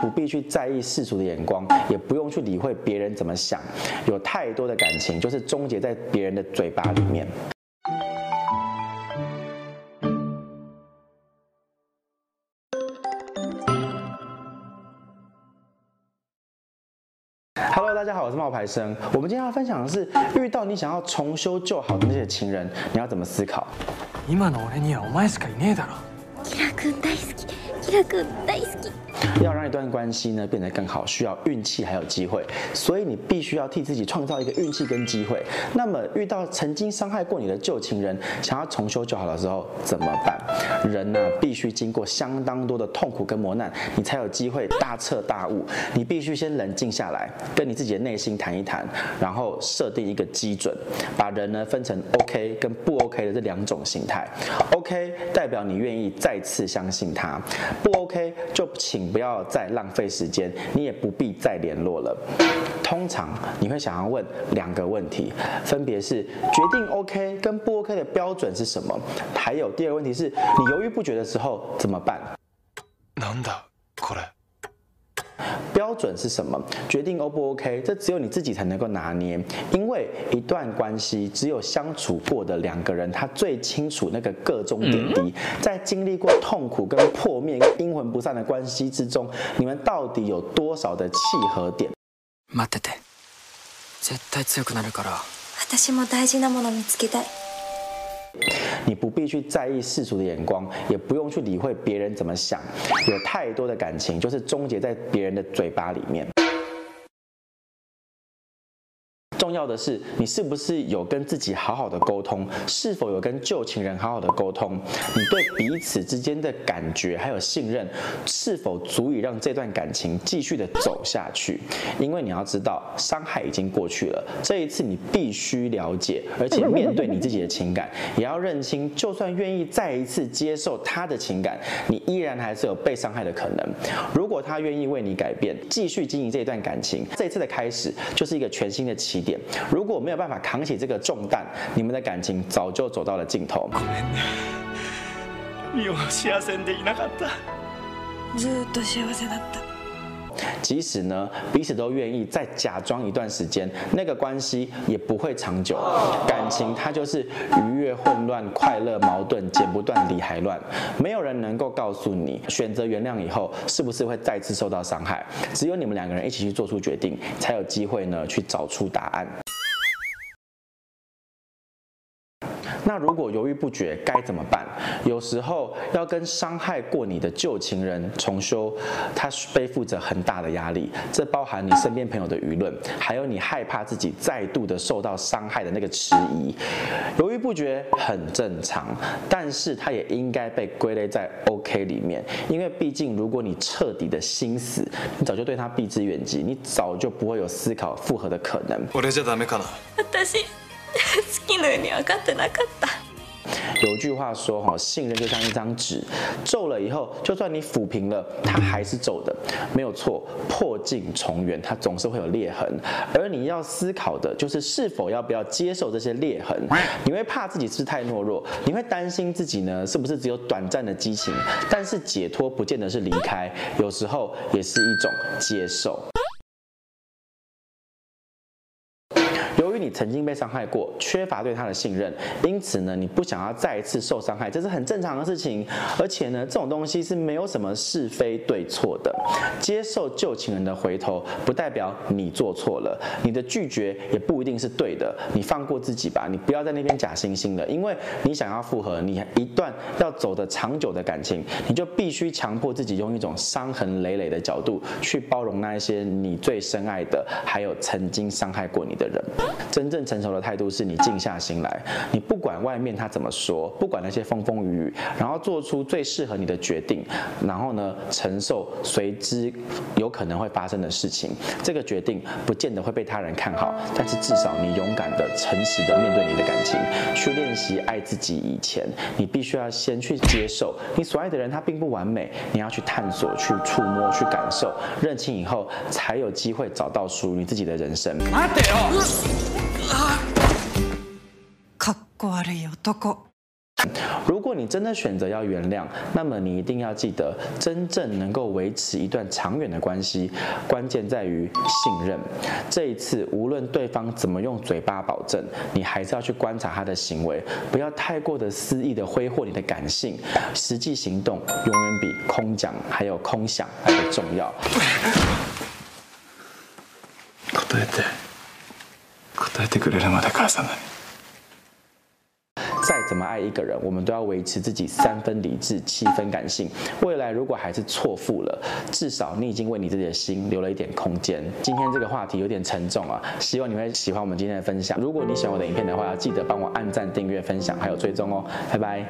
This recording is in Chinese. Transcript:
不必去在意世俗的眼光，也不用去理会别人怎么想。有太多的感情就是终结在别人的嘴巴里面。Hello，大家好，我是冒牌生。我们今天要分享的是，遇到你想要重修旧好的那些情人，你要怎么思考？今の俺にはお前しかいねえだろ。キラ君大好き，キラ君大好き。 要让一段关系呢变得更好，需要运气还有机会，所以你必须要替自己创造一个运气跟机会。那么遇到曾经伤害过你的旧情人，想要重修旧好的时候怎么办？人呢、必须经过相当多的痛苦跟磨难，你才有机会大彻大悟。你必须先冷静下来，跟你自己的内心谈一谈，然后设定一个基准，把人呢分成 OK 跟不 OK 的这两种形态。OK 代表你愿意再次相信他，不 OK 就请。不要再浪费时间，你也不必再联络了。通常你会想要问两个问题，分别是决定 OK 跟不 OK 的标准是什么？还有第二个问题是你犹豫不决的时候怎么办？标准是什么？决定 O 不 OK？这只有你自己才能够拿捏，因为一段关系只有相处过的两个人，他最清楚那个个中点滴。在经历过痛苦跟破灭、跟阴魂不散的关系之中，你们到底有多少的契合点？待ってて、绝対强くなるから。私も大事なもの见つけたい。 你不必去在意世俗的眼光，也不用去理会别人怎么想。有太多的感情就是终结在别人的嘴巴里面。要的是，你是不是有跟自己好好的沟通？是否有跟旧情人好好的沟通？你对彼此之间的感觉还有信任，是否足以让这段感情继续的走下去？因为你要知道，伤害已经过去了。这一次你必须了解，而且 面对你自己的情感，也要认清，就算愿意再一次接受他的情感，你依然还是有被伤害的可能。如果他愿意为你改变，继续经营这段感情，这一次的开始就是一个全新的起点。如果没有办法扛起这个重担，你们的感情早就走到了尽头。即使呢，彼此都愿意再假装一段时间，那个关系也不会长久。感情它就是愉悦、混乱、快乐、矛盾，剪不断，理还乱。没有人能够告诉你，选择原谅以后，是不是会再次受到伤害？只有你们两个人一起去做出决定，才有机会呢，去找出答案。那如果犹豫不决该怎么办？有时候要跟伤害过你的旧情人重修，他背负着很大的压力，这包含你身边朋友的舆论，还有你害怕自己再度的受到伤害的那个迟疑。犹豫不决很正常，但是他也应该被归类在 OK 里面，因为毕竟如果你彻底的心死，你早就对他避之远及，你早就不会有思考复合的可能。有句话说哈，信任就像一张纸，皱了以后，就算你抚平了，它还是皱的，没有错。破镜重圆，它总是会有裂痕。而你要思考的就是是否要不要接受这些裂痕。你会怕自己是太懦弱，你会担心自己呢是不是只有短暂的激情？但是解脱不见得是离开，有时候也是一种接受。曾经被伤害过，缺乏对他的信任，因此呢，你不想要再一次受伤害，这是很正常的事情。而且呢，这种东西是没有什么是非对错的。接受旧情人的回头，不代表你做错了，你的拒绝也不一定是对的。你放过自己吧，你不要在那边假惺惺的，因为你想要复合，你一段要走的长久的感情，你就必须强迫自己用一种伤痕累累的角度去包容那一些你最深爱的，还有曾经伤害过你的人。真正成熟的态度是你静下心来，你不管外面他怎么说，不管那些风风雨雨，然后做出最适合你的决定，然后呢，承受随之有可能会发生的事情。这个决定不见得会被他人看好，但是至少你勇敢的、诚实的面对你的感情，去练习爱自己。以前，你必须要先去接受你所爱的人他并不完美，你要去探索、去触摸、去感受，认清以后，才有机会找到属于你自己的人生。如果你真的选择要原谅，那么你一定要记得，真正能够维持一段长远的关系，关键在于信任。这一次，无论对方怎么用嘴巴保证，你还是要去观察他的行为，不要太过的肆意的挥霍你的感性，实际行动永远比空讲还有空想来的重要。答えて、答えてくれるまで返さない。再怎么爱一个人，我们都要维持自己三分理智、七分感性。未来如果还是错付了，至少你已经为你自己的心留了一点空间。今天这个话题有点沉重啊，希望你会喜欢我们今天的分享。如果你喜欢我的影片的话，要记得帮我按赞、订阅、分享，还有追踪哦。拜拜。